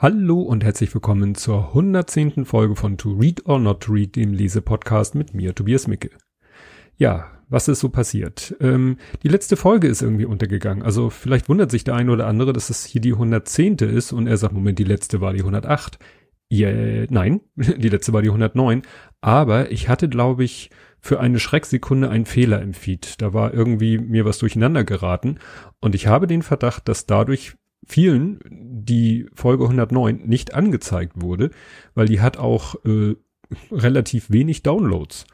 Hallo und herzlich willkommen zur 110. Folge von To Read or Not to Read, dem Lesepodcast mit mir, Tobias Micke. Ja, was ist so passiert? Ähm, die letzte Folge ist irgendwie untergegangen. Also vielleicht wundert sich der eine oder andere, dass es hier die 110. ist und er sagt, Moment, die letzte war die 108. Yeah, nein, die letzte war die 109. Aber ich hatte, glaube ich, für eine Schrecksekunde einen Fehler im Feed. Da war irgendwie mir was durcheinander geraten und ich habe den Verdacht, dass dadurch vielen die Folge 109 nicht angezeigt wurde, weil die hat auch äh, relativ wenig Downloads.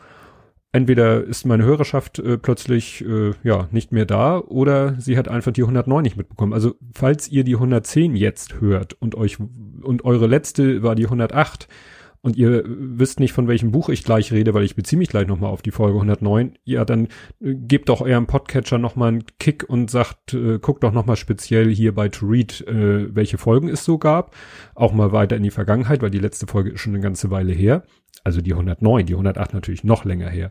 Entweder ist meine Hörerschaft äh, plötzlich äh, ja nicht mehr da oder sie hat einfach die 109 nicht mitbekommen. Also falls ihr die 110 jetzt hört und euch und eure letzte war die 108, und ihr wisst nicht, von welchem Buch ich gleich rede, weil ich beziehe mich gleich nochmal auf die Folge 109, ja, dann äh, gebt doch eurem Podcatcher nochmal einen Kick und sagt, äh, guckt doch nochmal speziell hier bei To Read, äh, welche Folgen es so gab. Auch mal weiter in die Vergangenheit, weil die letzte Folge ist schon eine ganze Weile her. Also die 109, die 108 natürlich noch länger her.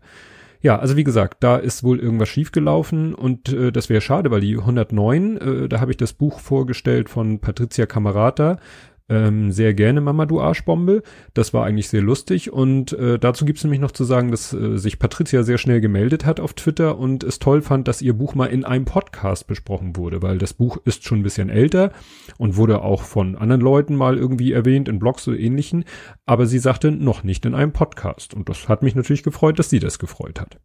Ja, also wie gesagt, da ist wohl irgendwas schiefgelaufen und äh, das wäre schade, weil die 109, äh, da habe ich das Buch vorgestellt von Patricia Camerata, ähm, sehr gerne Mama du Arschbombe. Das war eigentlich sehr lustig und äh, dazu gibt's nämlich noch zu sagen, dass äh, sich Patricia sehr schnell gemeldet hat auf Twitter und es toll fand, dass ihr Buch mal in einem Podcast besprochen wurde, weil das Buch ist schon ein bisschen älter und wurde auch von anderen Leuten mal irgendwie erwähnt in Blogs oder ähnlichen, aber sie sagte noch nicht in einem Podcast und das hat mich natürlich gefreut, dass sie das gefreut hat.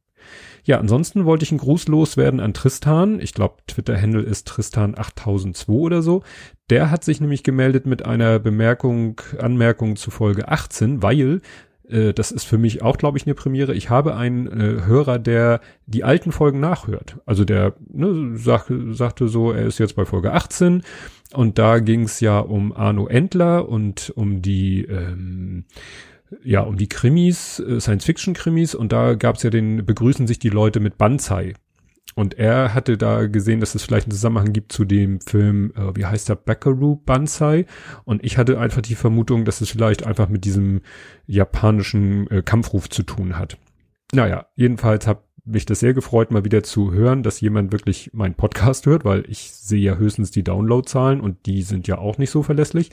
Ja, ansonsten wollte ich einen Gruß loswerden an Tristan. Ich glaube, Twitter-Handle ist Tristan8002 oder so. Der hat sich nämlich gemeldet mit einer Bemerkung, Anmerkung zu Folge 18, weil äh, das ist für mich auch, glaube ich, eine Premiere. Ich habe einen äh, Hörer, der die alten Folgen nachhört. Also der ne, sag, sagte so, er ist jetzt bei Folge 18 und da ging es ja um Arno Endler und um die ähm, ja, um die Krimis, äh, Science-Fiction-Krimis und da gab es ja den, begrüßen sich die Leute mit Banzai. Und er hatte da gesehen, dass es vielleicht einen Zusammenhang gibt zu dem Film, äh, wie heißt der, Buckaroo Banzai. Und ich hatte einfach die Vermutung, dass es vielleicht einfach mit diesem japanischen äh, Kampfruf zu tun hat. Naja, jedenfalls habe mich das sehr gefreut, mal wieder zu hören, dass jemand wirklich meinen Podcast hört, weil ich sehe ja höchstens die Downloadzahlen und die sind ja auch nicht so verlässlich.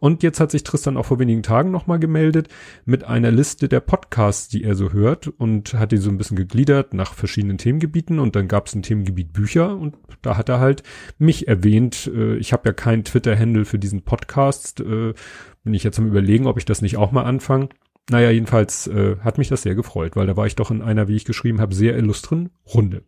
Und jetzt hat sich Tristan auch vor wenigen Tagen nochmal gemeldet mit einer Liste der Podcasts, die er so hört und hat die so ein bisschen gegliedert nach verschiedenen Themengebieten und dann gab es ein Themengebiet Bücher und da hat er halt mich erwähnt. Äh, ich habe ja keinen Twitter-Handle für diesen Podcast. Äh, bin ich jetzt am überlegen, ob ich das nicht auch mal anfange. Naja, jedenfalls äh, hat mich das sehr gefreut, weil da war ich doch in einer, wie ich geschrieben habe, sehr illustren Runde.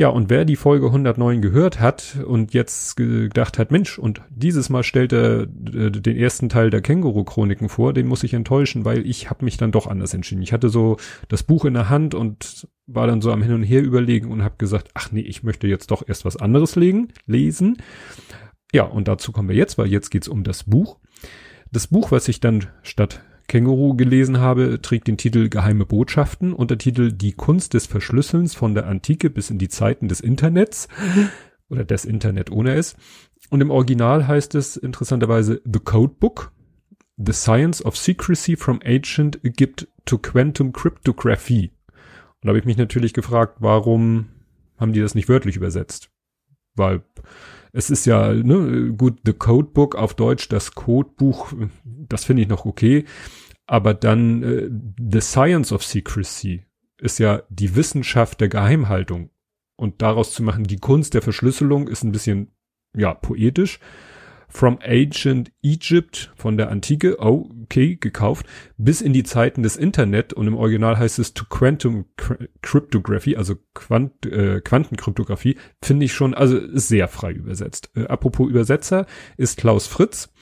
Ja, und wer die Folge 109 gehört hat und jetzt gedacht hat, Mensch, und dieses Mal stellt er äh, den ersten Teil der Känguru-Chroniken vor, den muss ich enttäuschen, weil ich habe mich dann doch anders entschieden. Ich hatte so das Buch in der Hand und war dann so am Hin und Her überlegen und habe gesagt, ach nee, ich möchte jetzt doch erst was anderes legen, lesen. Ja, und dazu kommen wir jetzt, weil jetzt geht's um das Buch. Das Buch, was ich dann statt Känguru gelesen habe, trägt den Titel Geheime Botschaften, und der Titel Die Kunst des Verschlüsselns von der Antike bis in die Zeiten des Internets oder des Internet ohne es. Und im Original heißt es interessanterweise The Codebook, The Science of Secrecy from Ancient Egypt to Quantum Cryptography. Und da habe ich mich natürlich gefragt, warum haben die das nicht wörtlich übersetzt? Weil es ist ja, ne, gut, The Codebook auf Deutsch, das Codebuch, das finde ich noch okay. Aber dann äh, The Science of Secrecy ist ja die Wissenschaft der Geheimhaltung. Und daraus zu machen, die Kunst der Verschlüsselung ist ein bisschen, ja, poetisch. From Ancient Egypt von der Antike, okay, gekauft, bis in die Zeiten des Internet und im Original heißt es to Quantum Cryptography, also Quant, äh, Quantenkryptographie, finde ich schon, also sehr frei übersetzt. Äh, apropos Übersetzer ist Klaus Fritz,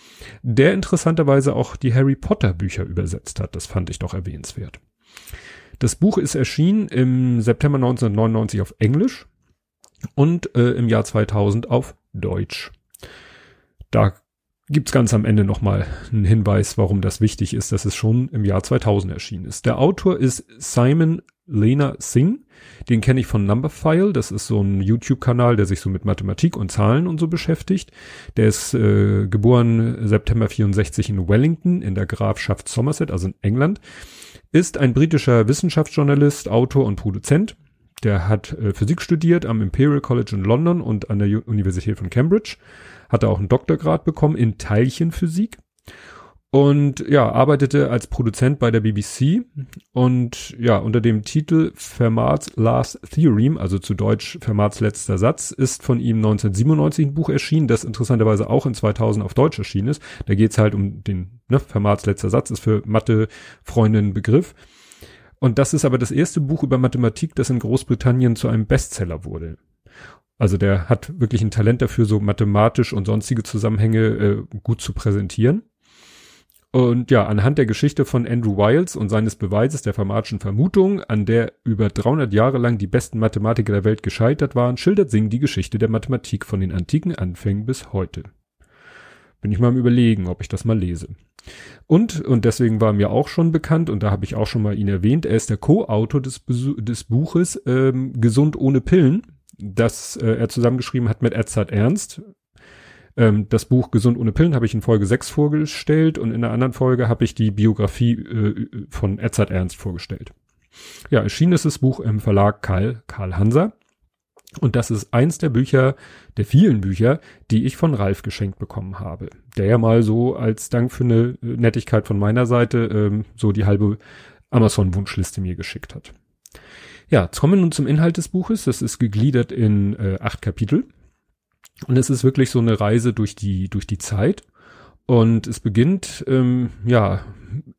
der interessanterweise auch die Harry Potter Bücher übersetzt hat. Das fand ich doch erwähnenswert. Das Buch ist erschienen im September 1999 auf Englisch und äh, im Jahr 2000 auf Deutsch. Da gibt's ganz am Ende nochmal einen Hinweis, warum das wichtig ist, dass es schon im Jahr 2000 erschienen ist. Der Autor ist Simon Lena Singh. Den kenne ich von Numberphile. Das ist so ein YouTube-Kanal, der sich so mit Mathematik und Zahlen und so beschäftigt. Der ist äh, geboren September 64 in Wellington in der Grafschaft Somerset, also in England. Ist ein britischer Wissenschaftsjournalist, Autor und Produzent Der hat äh, Physik studiert am Imperial College in London und an der U Universität von Cambridge. Hat er auch einen Doktorgrad bekommen in Teilchenphysik und ja, arbeitete als Produzent bei der BBC und ja, unter dem Titel Fermat's Last Theorem, also zu Deutsch Fermats letzter Satz, ist von ihm 1997 ein Buch erschienen, das interessanterweise auch in 2000 auf Deutsch erschienen ist. Da geht's halt um den, ne, Fermats letzter Satz ist für Mathe-Freunde Begriff. Und das ist aber das erste Buch über Mathematik, das in Großbritannien zu einem Bestseller wurde. Also der hat wirklich ein Talent dafür, so mathematisch und sonstige Zusammenhänge äh, gut zu präsentieren. Und ja, anhand der Geschichte von Andrew Wiles und seines Beweises der Fermatschen Vermutung, an der über 300 Jahre lang die besten Mathematiker der Welt gescheitert waren, schildert Singh die Geschichte der Mathematik von den antiken Anfängen bis heute. Bin ich mal am überlegen, ob ich das mal lese. Und, und deswegen war mir auch schon bekannt, und da habe ich auch schon mal ihn erwähnt, er ist der Co-Autor des, des Buches ähm, Gesund ohne Pillen, das äh, er zusammengeschrieben hat mit Edzard Ernst, ähm, das Buch Gesund ohne Pillen habe ich in Folge 6 vorgestellt und in einer anderen Folge habe ich die Biografie äh, von Edzard Ernst vorgestellt. Ja, erschienen ist das Buch im Verlag Karl, Karl Hanser. Und das ist eins der Bücher, der vielen Bücher, die ich von Ralf geschenkt bekommen habe. Der ja mal so als Dank für eine Nettigkeit von meiner Seite ähm, so die halbe Amazon-Wunschliste mir geschickt hat. Ja, jetzt kommen wir nun zum Inhalt des Buches. Das ist gegliedert in äh, acht Kapitel. Und es ist wirklich so eine Reise durch die, durch die Zeit. Und es beginnt, ähm, ja,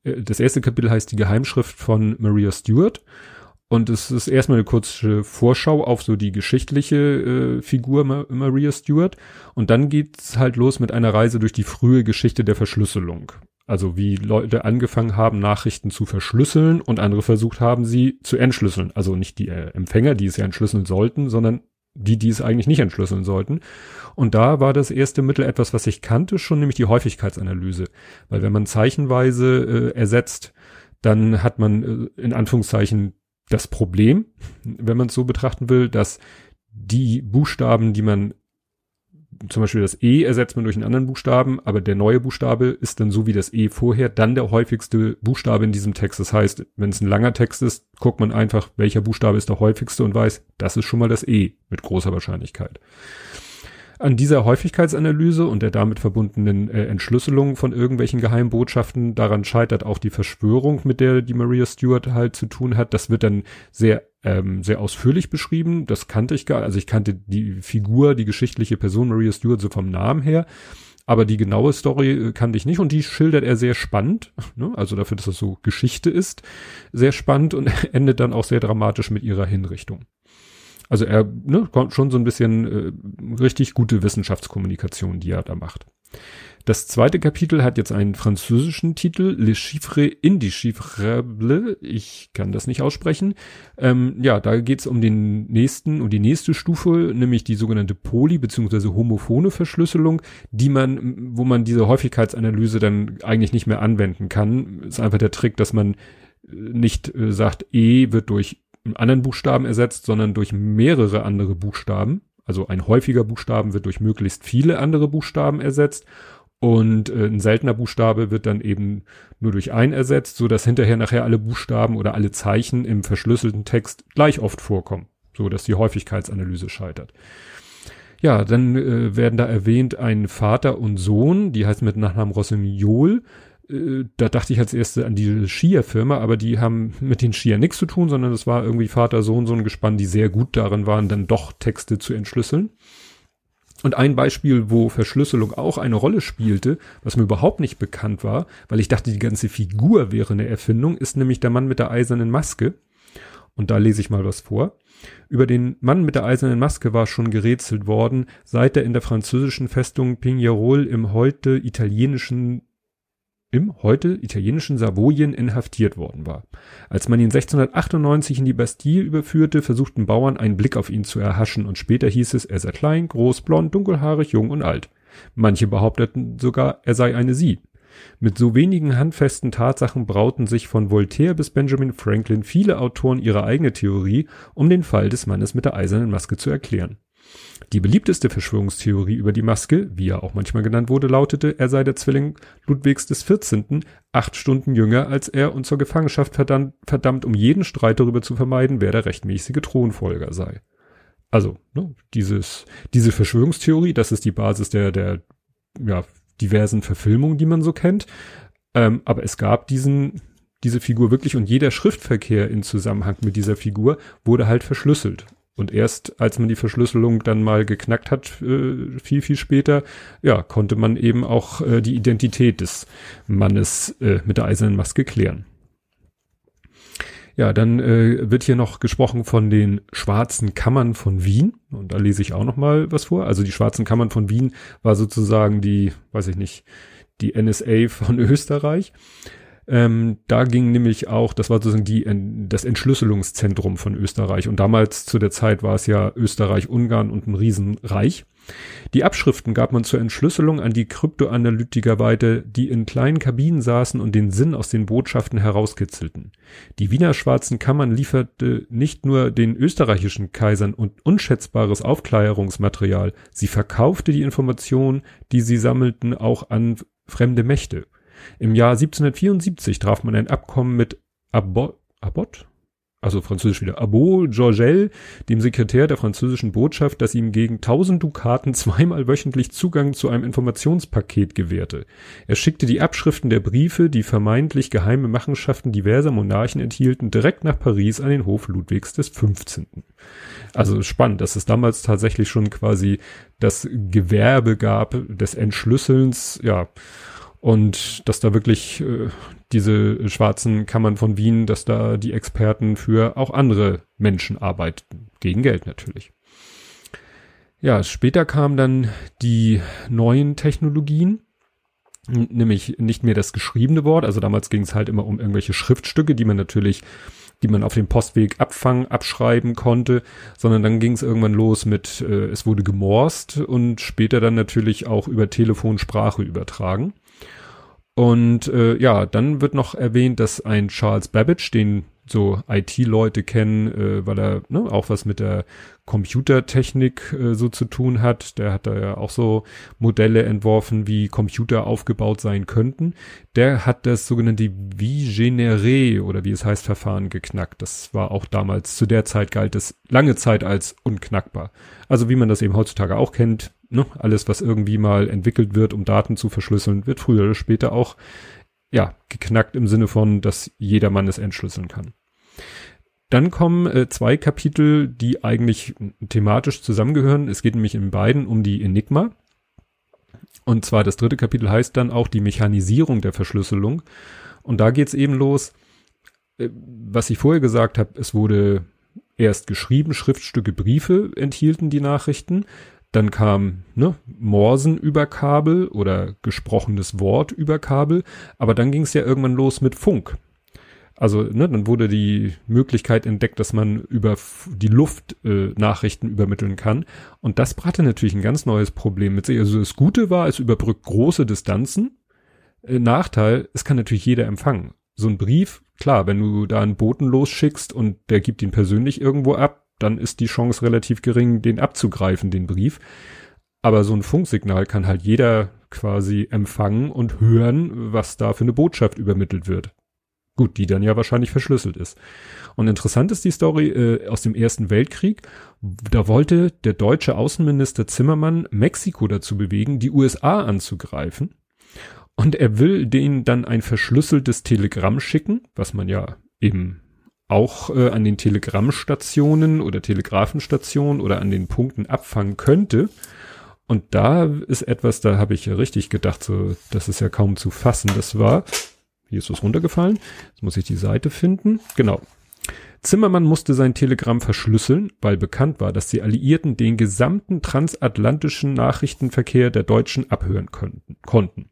das erste Kapitel heißt die Geheimschrift von Maria Stewart. Und es ist erstmal eine kurze Vorschau auf so die geschichtliche äh, Figur Ma Maria Stewart. Und dann geht's halt los mit einer Reise durch die frühe Geschichte der Verschlüsselung. Also wie Leute angefangen haben, Nachrichten zu verschlüsseln und andere versucht haben, sie zu entschlüsseln. Also nicht die äh, Empfänger, die es ja entschlüsseln sollten, sondern die, die es eigentlich nicht entschlüsseln sollten. Und da war das erste Mittel etwas, was ich kannte, schon nämlich die Häufigkeitsanalyse. Weil wenn man zeichenweise äh, ersetzt, dann hat man äh, in Anführungszeichen das Problem, wenn man es so betrachten will, dass die Buchstaben, die man zum Beispiel das E ersetzt man durch einen anderen Buchstaben, aber der neue Buchstabe ist dann so wie das E vorher, dann der häufigste Buchstabe in diesem Text. Das heißt, wenn es ein langer Text ist, guckt man einfach, welcher Buchstabe ist der häufigste und weiß, das ist schon mal das E mit großer Wahrscheinlichkeit. An dieser Häufigkeitsanalyse und der damit verbundenen äh, Entschlüsselung von irgendwelchen Geheimbotschaften, daran scheitert auch die Verschwörung, mit der die Maria Stewart halt zu tun hat. Das wird dann sehr ähm, sehr ausführlich beschrieben. Das kannte ich gar, also ich kannte die Figur, die geschichtliche Person Maria Stewart so vom Namen her. Aber die genaue Story äh, kannte ich nicht und die schildert er sehr spannend, ne? also dafür, dass das so Geschichte ist, sehr spannend und endet dann auch sehr dramatisch mit ihrer Hinrichtung. Also er ne, kommt schon so ein bisschen äh, richtig gute Wissenschaftskommunikation, die er da macht. Das zweite Kapitel hat jetzt einen französischen Titel, Le Chiffre Indéchiffrable. Ich kann das nicht aussprechen. Ähm, ja, da geht es um den nächsten, um die nächste Stufe, nämlich die sogenannte Poly- bzw. homophone Verschlüsselung, die man, wo man diese Häufigkeitsanalyse dann eigentlich nicht mehr anwenden kann. Ist einfach der Trick, dass man nicht äh, sagt, E wird durch anderen Buchstaben ersetzt, sondern durch mehrere andere Buchstaben. Also ein häufiger Buchstaben wird durch möglichst viele andere Buchstaben ersetzt und äh, ein seltener Buchstabe wird dann eben nur durch ein ersetzt, so dass hinterher nachher alle Buchstaben oder alle Zeichen im verschlüsselten Text gleich oft vorkommen, so dass die Häufigkeitsanalyse scheitert. Ja, dann äh, werden da erwähnt ein Vater und Sohn, die heißt mit Nachnamen Rossignol, da dachte ich als erste an die Skier-Firma, aber die haben mit den Skier nichts zu tun, sondern es war irgendwie Vater, Sohn, so ein Gespann, die sehr gut darin waren, dann doch Texte zu entschlüsseln. Und ein Beispiel, wo Verschlüsselung auch eine Rolle spielte, was mir überhaupt nicht bekannt war, weil ich dachte, die ganze Figur wäre eine Erfindung, ist nämlich der Mann mit der eisernen Maske. Und da lese ich mal was vor. Über den Mann mit der eisernen Maske war schon gerätselt worden, seit er in der französischen Festung Pignerol im heute italienischen im heute italienischen Savoyen inhaftiert worden war. Als man ihn 1698 in die Bastille überführte, versuchten Bauern einen Blick auf ihn zu erhaschen und später hieß es, er sei klein, groß, blond, dunkelhaarig, jung und alt. Manche behaupteten sogar, er sei eine Sie. Mit so wenigen handfesten Tatsachen brauten sich von Voltaire bis Benjamin Franklin viele Autoren ihre eigene Theorie, um den Fall des Mannes mit der eisernen Maske zu erklären. Die beliebteste Verschwörungstheorie über die Maske, wie er auch manchmal genannt wurde, lautete, er sei der Zwilling Ludwigs des 14., acht Stunden jünger als er und zur Gefangenschaft verdammt, verdammt, um jeden Streit darüber zu vermeiden, wer der rechtmäßige Thronfolger sei. Also, ne, dieses, diese Verschwörungstheorie, das ist die Basis der, der, ja, diversen Verfilmungen, die man so kennt. Ähm, aber es gab diesen, diese Figur wirklich und jeder Schriftverkehr in Zusammenhang mit dieser Figur wurde halt verschlüsselt. Und erst als man die Verschlüsselung dann mal geknackt hat, äh, viel, viel später, ja, konnte man eben auch äh, die Identität des Mannes äh, mit der eisernen Maske klären. Ja, dann äh, wird hier noch gesprochen von den schwarzen Kammern von Wien. Und da lese ich auch noch mal was vor. Also die schwarzen Kammern von Wien war sozusagen die, weiß ich nicht, die NSA von Österreich. Ähm, da ging nämlich auch, das war sozusagen die, das Entschlüsselungszentrum von Österreich. Und damals zu der Zeit war es ja Österreich, Ungarn und ein Riesenreich. Die Abschriften gab man zur Entschlüsselung an die Kryptoanalytiker weiter, die in kleinen Kabinen saßen und den Sinn aus den Botschaften herauskitzelten. Die Wiener Schwarzen Kammern lieferte nicht nur den österreichischen Kaisern und unschätzbares Aufklärungsmaterial, sie verkaufte die Informationen, die sie sammelten, auch an fremde Mächte. Im Jahr 1774 traf man ein Abkommen mit Abbot, Abbot? also französisch wieder, Abo Georgel, dem Sekretär der französischen Botschaft, das ihm gegen 1000 Dukaten zweimal wöchentlich Zugang zu einem Informationspaket gewährte. Er schickte die Abschriften der Briefe, die vermeintlich geheime Machenschaften diverser Monarchen enthielten, direkt nach Paris an den Hof Ludwigs des 15. Also spannend, dass es damals tatsächlich schon quasi das Gewerbe gab des Entschlüsselns, ja, und dass da wirklich äh, diese schwarzen Kammern von Wien, dass da die Experten für auch andere Menschen arbeiten. Gegen Geld natürlich. Ja, später kamen dann die neuen Technologien, nämlich nicht mehr das geschriebene Wort. Also damals ging es halt immer um irgendwelche Schriftstücke, die man natürlich, die man auf dem Postweg abfangen, abschreiben konnte, sondern dann ging es irgendwann los mit, äh, es wurde gemorst und später dann natürlich auch über Telefonsprache übertragen. Und äh, ja, dann wird noch erwähnt, dass ein Charles Babbage, den so IT-Leute kennen, äh, weil er ne, auch was mit der Computertechnik äh, so zu tun hat. Der hat da ja auch so Modelle entworfen, wie Computer aufgebaut sein könnten. Der hat das sogenannte Vigenere oder wie es heißt Verfahren geknackt. Das war auch damals, zu der Zeit galt es lange Zeit als unknackbar. Also wie man das eben heutzutage auch kennt, ne, alles was irgendwie mal entwickelt wird, um Daten zu verschlüsseln, wird früher oder später auch ja, geknackt im Sinne von, dass jedermann es entschlüsseln kann. Dann kommen äh, zwei Kapitel, die eigentlich thematisch zusammengehören. Es geht nämlich in beiden um die Enigma. Und zwar das dritte Kapitel heißt dann auch die Mechanisierung der Verschlüsselung. Und da geht's eben los, äh, was ich vorher gesagt habe, es wurde erst geschrieben, Schriftstücke, Briefe enthielten die Nachrichten. Dann kam ne, Morsen über Kabel oder gesprochenes Wort über Kabel. Aber dann ging es ja irgendwann los mit Funk. Also ne, dann wurde die Möglichkeit entdeckt, dass man über die Luft äh, Nachrichten übermitteln kann. Und das brachte natürlich ein ganz neues Problem mit sich. Also das Gute war, es überbrückt große Distanzen. Äh, Nachteil, es kann natürlich jeder empfangen. So ein Brief, klar, wenn du da einen Boten losschickst und der gibt ihn persönlich irgendwo ab, dann ist die Chance relativ gering, den abzugreifen, den Brief. Aber so ein Funksignal kann halt jeder quasi empfangen und hören, was da für eine Botschaft übermittelt wird. Gut, die dann ja wahrscheinlich verschlüsselt ist. Und interessant ist die Story äh, aus dem Ersten Weltkrieg. Da wollte der deutsche Außenminister Zimmermann Mexiko dazu bewegen, die USA anzugreifen. Und er will denen dann ein verschlüsseltes Telegramm schicken, was man ja eben auch äh, an den Telegrammstationen oder Telegrafenstationen oder an den Punkten abfangen könnte. Und da ist etwas, da habe ich ja richtig gedacht, so, das ist ja kaum zu fassen. Das war, hier ist was runtergefallen. Jetzt muss ich die Seite finden. Genau. Zimmermann musste sein Telegramm verschlüsseln, weil bekannt war, dass die Alliierten den gesamten transatlantischen Nachrichtenverkehr der Deutschen abhören könnten, konnten.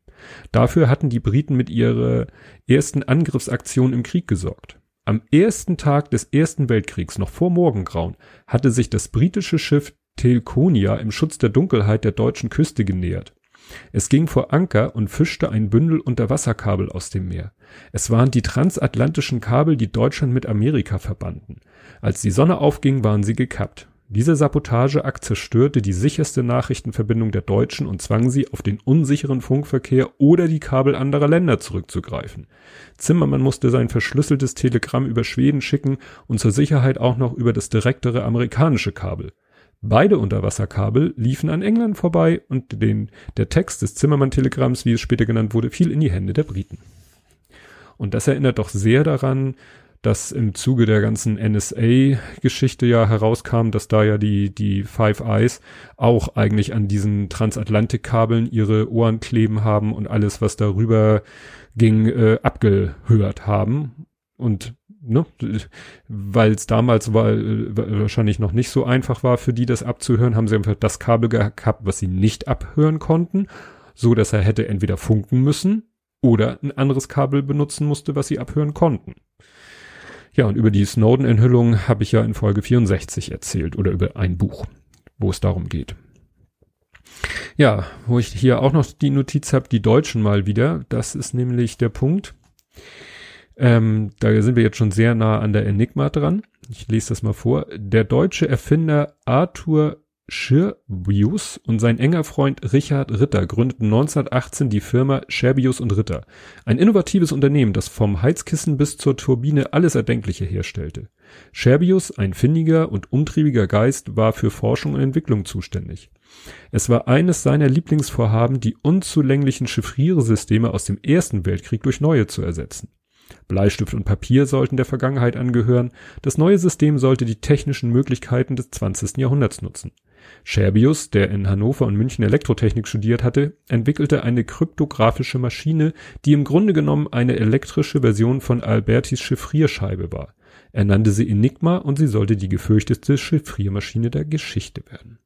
Dafür hatten die Briten mit ihrer ersten Angriffsaktion im Krieg gesorgt. Am ersten Tag des Ersten Weltkriegs, noch vor Morgengrauen, hatte sich das britische Schiff Telkonia im Schutz der Dunkelheit der deutschen Küste genähert. Es ging vor Anker und fischte ein Bündel Unterwasserkabel aus dem Meer. Es waren die transatlantischen Kabel, die Deutschland mit Amerika verbanden. Als die Sonne aufging, waren sie gekappt. Diese Sabotageakt zerstörte die sicherste Nachrichtenverbindung der Deutschen und zwang sie, auf den unsicheren Funkverkehr oder die Kabel anderer Länder zurückzugreifen. Zimmermann musste sein verschlüsseltes Telegramm über Schweden schicken und zur Sicherheit auch noch über das direktere amerikanische Kabel. Beide Unterwasserkabel liefen an England vorbei und den, der Text des Zimmermann-Telegramms, wie es später genannt wurde, fiel in die Hände der Briten. Und das erinnert doch sehr daran, dass im Zuge der ganzen NSA-Geschichte ja herauskam, dass da ja die, die Five Eyes auch eigentlich an diesen Transatlantikkabeln ihre Ohren kleben haben und alles, was darüber ging, äh, abgehört haben. Und ne, weil es damals war, wahrscheinlich noch nicht so einfach war für die, das abzuhören, haben sie einfach das Kabel gehabt, was sie nicht abhören konnten, so dass er hätte entweder funken müssen oder ein anderes Kabel benutzen musste, was sie abhören konnten. Ja, und über die Snowden-Enthüllung habe ich ja in Folge 64 erzählt oder über ein Buch, wo es darum geht. Ja, wo ich hier auch noch die Notiz habe, die Deutschen mal wieder. Das ist nämlich der Punkt. Ähm, da sind wir jetzt schon sehr nah an der Enigma dran. Ich lese das mal vor. Der deutsche Erfinder Arthur Schirbius und sein enger Freund Richard Ritter gründeten 1918 die Firma Scherbius und Ritter, ein innovatives Unternehmen, das vom Heizkissen bis zur Turbine alles Erdenkliche herstellte. Scherbius, ein findiger und umtriebiger Geist, war für Forschung und Entwicklung zuständig. Es war eines seiner Lieblingsvorhaben, die unzulänglichen Chiffriersysteme aus dem Ersten Weltkrieg durch neue zu ersetzen. Bleistift und Papier sollten der Vergangenheit angehören, das neue System sollte die technischen Möglichkeiten des 20. Jahrhunderts nutzen. Scherbius, der in Hannover und München Elektrotechnik studiert hatte, entwickelte eine kryptographische Maschine, die im Grunde genommen eine elektrische Version von Albertis Chiffrierscheibe war. Er nannte sie Enigma und sie sollte die gefürchtetste Chiffriermaschine der Geschichte werden.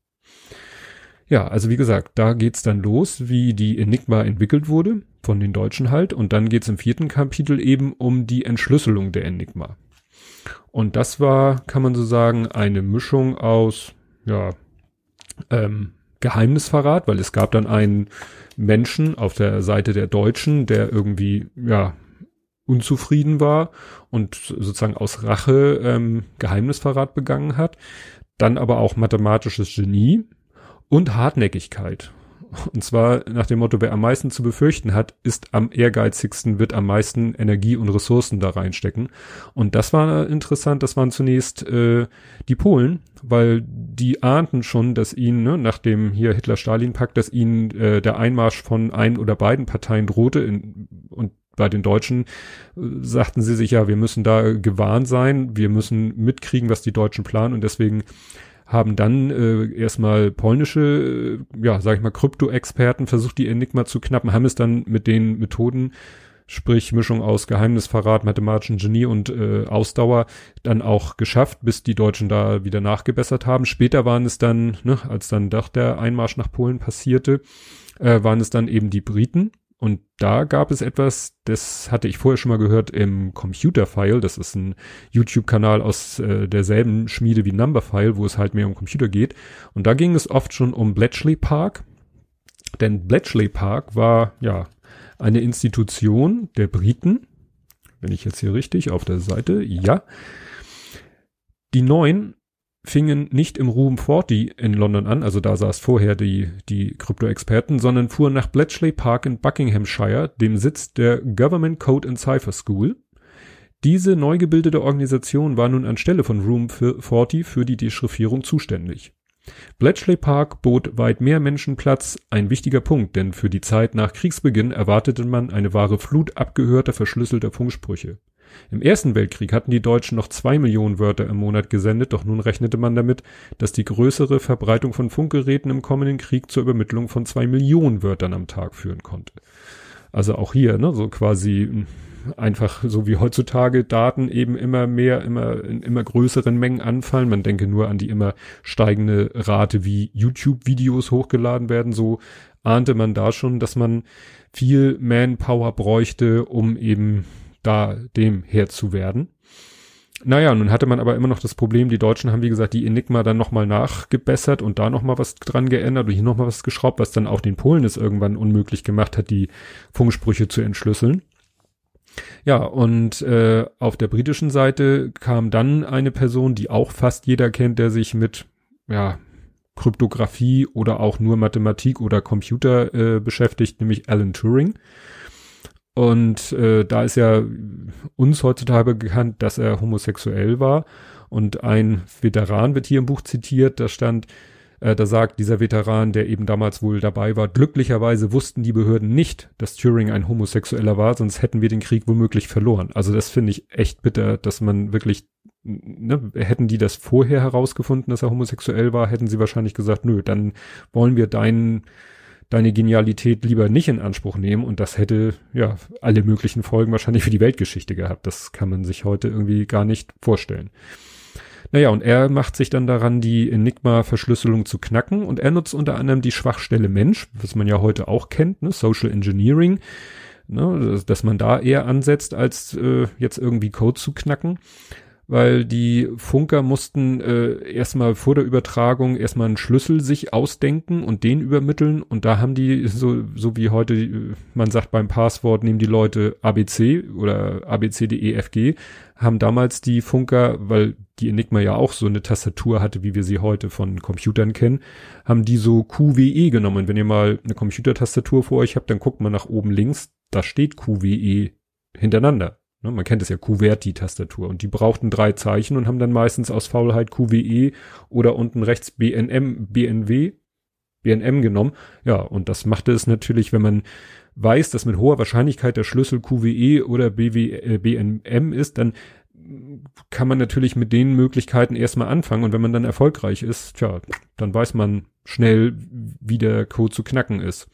Ja, also wie gesagt, da geht's dann los, wie die Enigma entwickelt wurde, von den Deutschen halt, und dann geht's im vierten Kapitel eben um die Entschlüsselung der Enigma. Und das war, kann man so sagen, eine Mischung aus, ja, ähm, Geheimnisverrat, weil es gab dann einen Menschen auf der Seite der Deutschen, der irgendwie, ja, unzufrieden war und sozusagen aus Rache ähm, Geheimnisverrat begangen hat. Dann aber auch mathematisches Genie und Hartnäckigkeit. Und zwar nach dem Motto, wer am meisten zu befürchten hat, ist am ehrgeizigsten, wird am meisten Energie und Ressourcen da reinstecken. Und das war interessant, das waren zunächst äh, die Polen, weil die ahnten schon, dass ihnen, ne, nach dem hier Hitler-Stalin-Pakt, dass ihnen äh, der Einmarsch von ein oder beiden Parteien drohte in, und bei den Deutschen äh, sagten sie sich ja, wir müssen da gewarnt sein, wir müssen mitkriegen, was die Deutschen planen und deswegen haben dann äh, erstmal polnische, äh, ja, sag ich mal, Krypto-Experten versucht, die Enigma zu knappen, haben es dann mit den Methoden, sprich Mischung aus Geheimnisverrat, mathematischen Genie und äh, Ausdauer, dann auch geschafft, bis die Deutschen da wieder nachgebessert haben. Später waren es dann, ne, als dann doch der Einmarsch nach Polen passierte, äh, waren es dann eben die Briten, und da gab es etwas, das hatte ich vorher schon mal gehört im Computerfile. Das ist ein YouTube-Kanal aus äh, derselben Schmiede wie Numberfile, wo es halt mehr um Computer geht. Und da ging es oft schon um Bletchley Park. Denn Bletchley Park war, ja, eine Institution der Briten. Wenn ich jetzt hier richtig auf der Seite, ja. Die neuen fingen nicht im Room 40 in London an, also da saß vorher die, die Krypto-Experten, sondern fuhren nach Bletchley Park in Buckinghamshire, dem Sitz der Government Code and Cipher School. Diese neu gebildete Organisation war nun anstelle von Room 40 für die Dechiffrierung zuständig. Bletchley Park bot weit mehr Menschen Platz, ein wichtiger Punkt, denn für die Zeit nach Kriegsbeginn erwartete man eine wahre Flut abgehörter, verschlüsselter Funksprüche. Im Ersten Weltkrieg hatten die Deutschen noch zwei Millionen Wörter im Monat gesendet, doch nun rechnete man damit, dass die größere Verbreitung von Funkgeräten im kommenden Krieg zur Übermittlung von zwei Millionen Wörtern am Tag führen konnte. Also auch hier, ne, so quasi hm, einfach so wie heutzutage Daten eben immer mehr, immer in immer größeren Mengen anfallen. Man denke nur an die immer steigende Rate, wie YouTube-Videos hochgeladen werden. So ahnte man da schon, dass man viel Manpower bräuchte, um eben da dem Herr zu werden. Naja, nun hatte man aber immer noch das Problem, die Deutschen haben, wie gesagt, die Enigma dann nochmal nachgebessert und da nochmal was dran geändert und hier nochmal was geschraubt, was dann auch den Polen es irgendwann unmöglich gemacht hat, die Funksprüche zu entschlüsseln. Ja, und äh, auf der britischen Seite kam dann eine Person, die auch fast jeder kennt, der sich mit ja, Kryptographie oder auch nur Mathematik oder Computer äh, beschäftigt, nämlich Alan Turing. Und äh, da ist ja uns heutzutage bekannt, dass er homosexuell war. Und ein Veteran wird hier im Buch zitiert, da stand, äh, da sagt dieser Veteran, der eben damals wohl dabei war, glücklicherweise wussten die Behörden nicht, dass Turing ein Homosexueller war, sonst hätten wir den Krieg womöglich verloren. Also das finde ich echt bitter, dass man wirklich ne, hätten die das vorher herausgefunden, dass er homosexuell war, hätten sie wahrscheinlich gesagt, nö, dann wollen wir deinen deine Genialität lieber nicht in Anspruch nehmen und das hätte ja alle möglichen Folgen wahrscheinlich für die Weltgeschichte gehabt. Das kann man sich heute irgendwie gar nicht vorstellen. Naja, und er macht sich dann daran, die Enigma-Verschlüsselung zu knacken und er nutzt unter anderem die Schwachstelle Mensch, was man ja heute auch kennt, ne, Social Engineering, ne, dass man da eher ansetzt, als äh, jetzt irgendwie Code zu knacken weil die Funker mussten äh, erstmal vor der Übertragung erstmal einen Schlüssel sich ausdenken und den übermitteln und da haben die so so wie heute äh, man sagt beim Passwort nehmen die Leute ABC oder ABCDEFG haben damals die Funker, weil die Enigma ja auch so eine Tastatur hatte, wie wir sie heute von Computern kennen, haben die so QWE genommen. Wenn ihr mal eine Computertastatur vor euch habt, dann guckt man nach oben links, da steht QWE hintereinander. Ne, man kennt es ja, QWERTY-Tastatur. Und die brauchten drei Zeichen und haben dann meistens aus Faulheit QWE oder unten rechts BNM, BNW, BNM genommen. Ja, und das machte es natürlich, wenn man weiß, dass mit hoher Wahrscheinlichkeit der Schlüssel QWE oder BW, äh, BNM ist, dann kann man natürlich mit den Möglichkeiten erstmal anfangen. Und wenn man dann erfolgreich ist, tja, dann weiß man schnell, wie der Code zu knacken ist.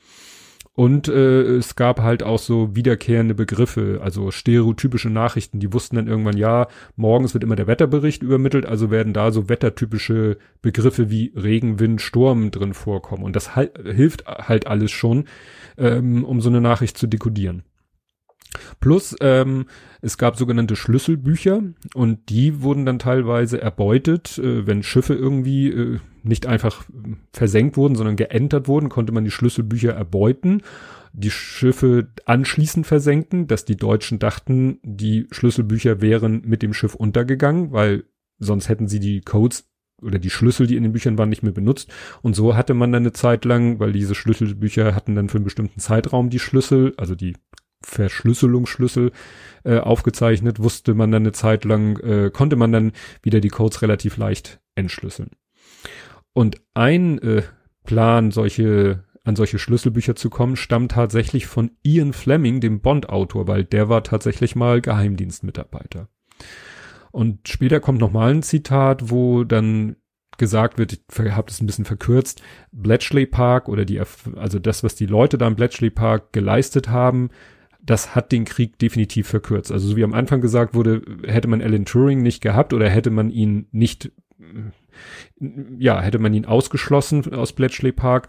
Und äh, es gab halt auch so wiederkehrende Begriffe, also stereotypische Nachrichten. Die wussten dann irgendwann, ja, morgens wird immer der Wetterbericht übermittelt, also werden da so wettertypische Begriffe wie Regen, Wind, Sturm drin vorkommen. Und das halt, hilft halt alles schon, ähm, um so eine Nachricht zu dekodieren. Plus, ähm, es gab sogenannte Schlüsselbücher und die wurden dann teilweise erbeutet, äh, wenn Schiffe irgendwie äh, nicht einfach versenkt wurden, sondern geentert wurden, konnte man die Schlüsselbücher erbeuten, die Schiffe anschließend versenken, dass die Deutschen dachten, die Schlüsselbücher wären mit dem Schiff untergegangen, weil sonst hätten sie die Codes oder die Schlüssel, die in den Büchern waren, nicht mehr benutzt. Und so hatte man dann eine Zeit lang, weil diese Schlüsselbücher hatten dann für einen bestimmten Zeitraum die Schlüssel, also die Verschlüsselungsschlüssel äh, aufgezeichnet, wusste man dann eine Zeit lang, äh, konnte man dann wieder die Codes relativ leicht entschlüsseln. Und ein äh, Plan, solche an solche Schlüsselbücher zu kommen, stammt tatsächlich von Ian Fleming, dem Bond-Autor, weil der war tatsächlich mal Geheimdienstmitarbeiter. Und später kommt nochmal ein Zitat, wo dann gesagt wird, ich habe das ein bisschen verkürzt, Bletchley Park oder die, also das, was die Leute da im Bletchley Park geleistet haben, das hat den Krieg definitiv verkürzt. Also so wie am Anfang gesagt wurde, hätte man Alan Turing nicht gehabt oder hätte man ihn nicht ja, hätte man ihn ausgeschlossen aus Bletchley Park,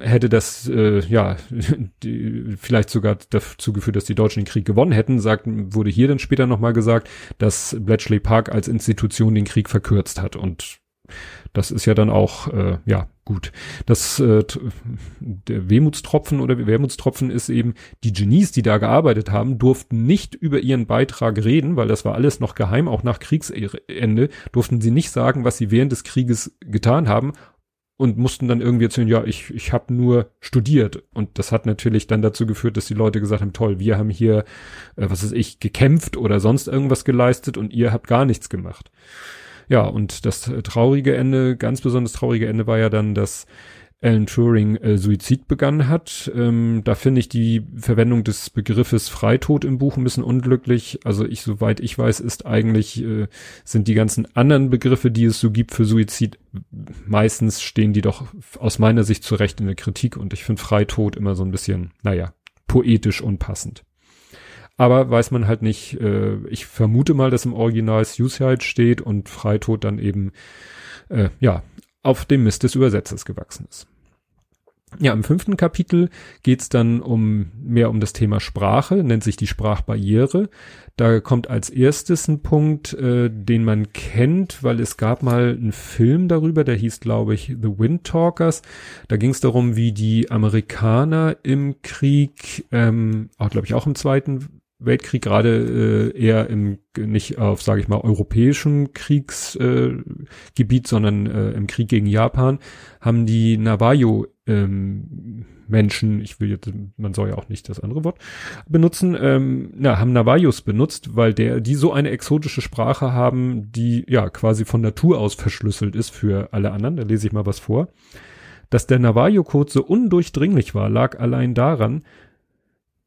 hätte das äh, ja die, vielleicht sogar dazu geführt, dass die Deutschen den Krieg gewonnen hätten, sagt, wurde hier dann später nochmal gesagt, dass Bletchley Park als Institution den Krieg verkürzt hat und das ist ja dann auch, äh, ja, gut. Das, äh, der Wehmutstropfen oder Wermutstropfen ist eben, die Genies, die da gearbeitet haben, durften nicht über ihren Beitrag reden, weil das war alles noch geheim, auch nach Kriegsende, durften sie nicht sagen, was sie während des Krieges getan haben und mussten dann irgendwie erzählen, ja, ich, ich habe nur studiert. Und das hat natürlich dann dazu geführt, dass die Leute gesagt haben, toll, wir haben hier, äh, was weiß ich, gekämpft oder sonst irgendwas geleistet und ihr habt gar nichts gemacht. Ja, und das traurige Ende, ganz besonders traurige Ende war ja dann, dass Alan Turing äh, Suizid begangen hat. Ähm, da finde ich die Verwendung des Begriffes Freitod im Buch ein bisschen unglücklich. Also ich, soweit ich weiß, ist eigentlich, äh, sind die ganzen anderen Begriffe, die es so gibt für Suizid, meistens stehen die doch aus meiner Sicht zurecht in der Kritik und ich finde Freitod immer so ein bisschen, naja, poetisch unpassend. Aber weiß man halt nicht, äh, ich vermute mal, dass im Original Suicide steht und Freitod dann eben, äh, ja, auf dem Mist des Übersetzers gewachsen ist. Ja, im fünften Kapitel geht's dann um mehr um das Thema Sprache, nennt sich die Sprachbarriere. Da kommt als erstes ein Punkt, äh, den man kennt, weil es gab mal einen Film darüber, der hieß, glaube ich, The Wind Talkers. Da ging es darum, wie die Amerikaner im Krieg, ähm, auch glaube ich auch im Zweiten Weltkrieg gerade äh, eher im nicht auf sage ich mal europäischem Kriegsgebiet, äh, sondern äh, im Krieg gegen Japan haben die Navajo ähm, Menschen, ich will jetzt, man soll ja auch nicht das andere Wort benutzen, ähm, na, haben Navajos benutzt, weil der, die so eine exotische Sprache haben, die ja quasi von Natur aus verschlüsselt ist für alle anderen. Da lese ich mal was vor. Dass der Navajo-Code so undurchdringlich war, lag allein daran,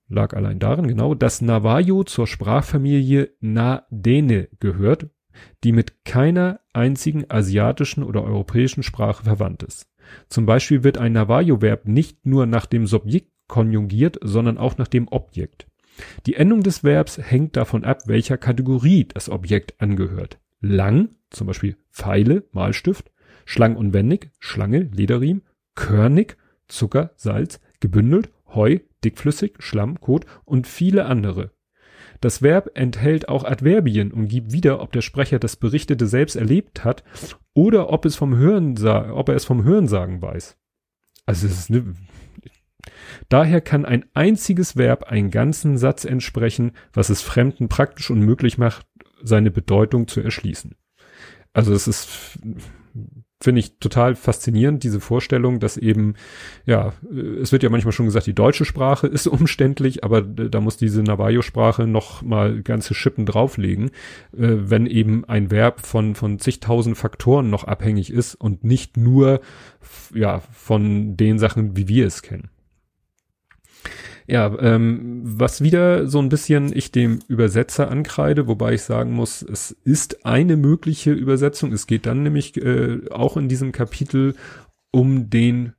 lag allein darin, genau, dass Navajo zur Sprachfamilie Na-Dene gehört, die mit keiner einzigen asiatischen oder europäischen Sprache verwandt ist. Zum Beispiel wird ein Navajo-Verb nicht nur nach dem Subjekt konjugiert, sondern auch nach dem Objekt. Die Endung des Verbs hängt davon ab, welcher Kategorie das Objekt angehört. Lang, zum Beispiel Pfeile, Malstift, schlang und wendig, Schlange, Lederriem, körnig, Zucker, Salz, gebündelt, Heu, dickflüssig, Schlamm, Kot und viele andere. Das Verb enthält auch Adverbien und gibt wieder, ob der Sprecher das Berichtete selbst erlebt hat oder ob es vom Hören, ob er es vom Hörensagen weiß. Also es ist ne, Daher kann ein einziges Verb einen ganzen Satz entsprechen, was es Fremden praktisch unmöglich macht, seine Bedeutung zu erschließen. Also es ist finde ich total faszinierend, diese Vorstellung, dass eben, ja, es wird ja manchmal schon gesagt, die deutsche Sprache ist umständlich, aber da muss diese Navajo-Sprache noch mal ganze Schippen drauflegen, äh, wenn eben ein Verb von, von zigtausend Faktoren noch abhängig ist und nicht nur, ja, von den Sachen, wie wir es kennen. Ja, ähm, was wieder so ein bisschen ich dem Übersetzer ankreide, wobei ich sagen muss, es ist eine mögliche Übersetzung. Es geht dann nämlich äh, auch in diesem Kapitel um den,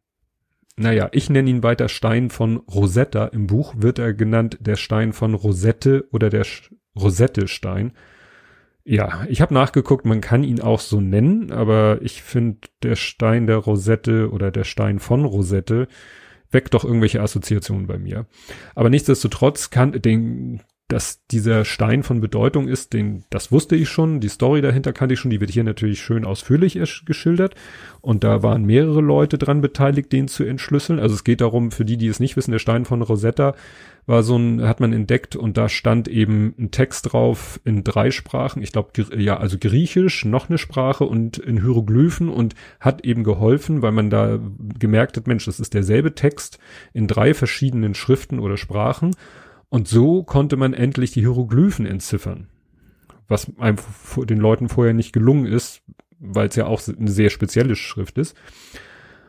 naja, ich nenne ihn weiter Stein von Rosetta. Im Buch wird er genannt der Stein von Rosette oder der Rosette-Stein. Ja, ich habe nachgeguckt, man kann ihn auch so nennen, aber ich finde der Stein der Rosette oder der Stein von Rosette weckt doch irgendwelche Assoziationen bei mir. Aber nichtsdestotrotz kann den, dass dieser Stein von Bedeutung ist, den, das wusste ich schon, die Story dahinter kannte ich schon, die wird hier natürlich schön ausführlich geschildert. Und da waren mehrere Leute dran beteiligt, den zu entschlüsseln. Also es geht darum, für die, die es nicht wissen, der Stein von Rosetta war so ein, hat man entdeckt und da stand eben ein Text drauf in drei Sprachen. Ich glaube, ja, also Griechisch, noch eine Sprache und in Hieroglyphen und hat eben geholfen, weil man da gemerkt hat, Mensch, das ist derselbe Text in drei verschiedenen Schriften oder Sprachen. Und so konnte man endlich die Hieroglyphen entziffern. Was einem den Leuten vorher nicht gelungen ist, weil es ja auch eine sehr spezielle Schrift ist.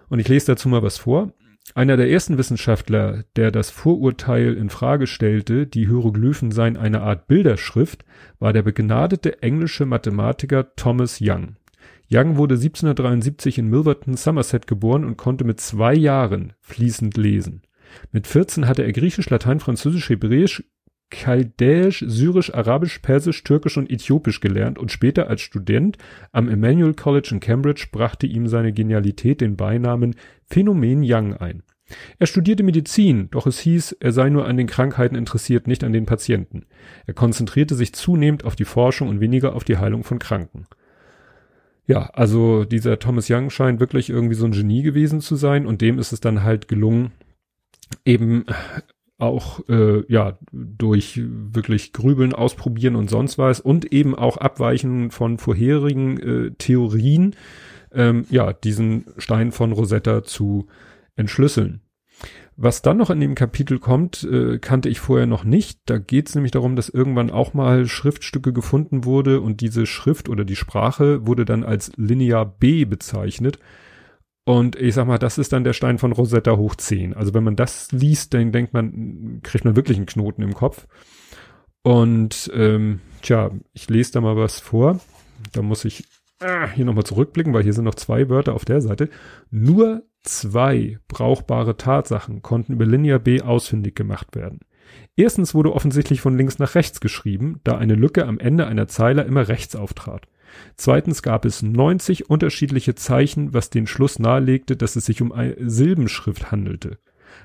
Und ich lese dazu mal was vor. Einer der ersten Wissenschaftler, der das Vorurteil in Frage stellte, die Hieroglyphen seien eine Art Bilderschrift, war der begnadete englische Mathematiker Thomas Young. Young wurde 1773 in Milverton, Somerset geboren und konnte mit zwei Jahren fließend lesen. Mit 14 hatte er Griechisch, Latein, Französisch, Hebräisch, Chaldäisch, Syrisch, Arabisch, Persisch, Türkisch und Äthiopisch gelernt und später als Student am Emmanuel College in Cambridge brachte ihm seine Genialität den Beinamen Phänomen Young ein. Er studierte Medizin, doch es hieß, er sei nur an den Krankheiten interessiert, nicht an den Patienten. Er konzentrierte sich zunehmend auf die Forschung und weniger auf die Heilung von Kranken. Ja, also dieser Thomas Young scheint wirklich irgendwie so ein Genie gewesen zu sein und dem ist es dann halt gelungen, eben auch äh, ja durch wirklich Grübeln ausprobieren und sonst was und eben auch abweichen von vorherigen äh, Theorien ähm, ja diesen Stein von Rosetta zu entschlüsseln. Was dann noch in dem Kapitel kommt, äh, kannte ich vorher noch nicht. Da geht es nämlich darum, dass irgendwann auch mal Schriftstücke gefunden wurde und diese Schrift oder die Sprache wurde dann als Linear B bezeichnet. Und ich sag mal, das ist dann der Stein von Rosetta hoch 10. Also wenn man das liest, dann denkt man, kriegt man wirklich einen Knoten im Kopf. Und ähm, tja, ich lese da mal was vor. Da muss ich äh, hier nochmal zurückblicken, weil hier sind noch zwei Wörter auf der Seite. Nur zwei brauchbare Tatsachen konnten über Linear B ausfindig gemacht werden. Erstens wurde offensichtlich von links nach rechts geschrieben, da eine Lücke am Ende einer Zeile immer rechts auftrat. Zweitens gab es 90 unterschiedliche Zeichen, was den Schluss nahelegte, dass es sich um eine Silbenschrift handelte.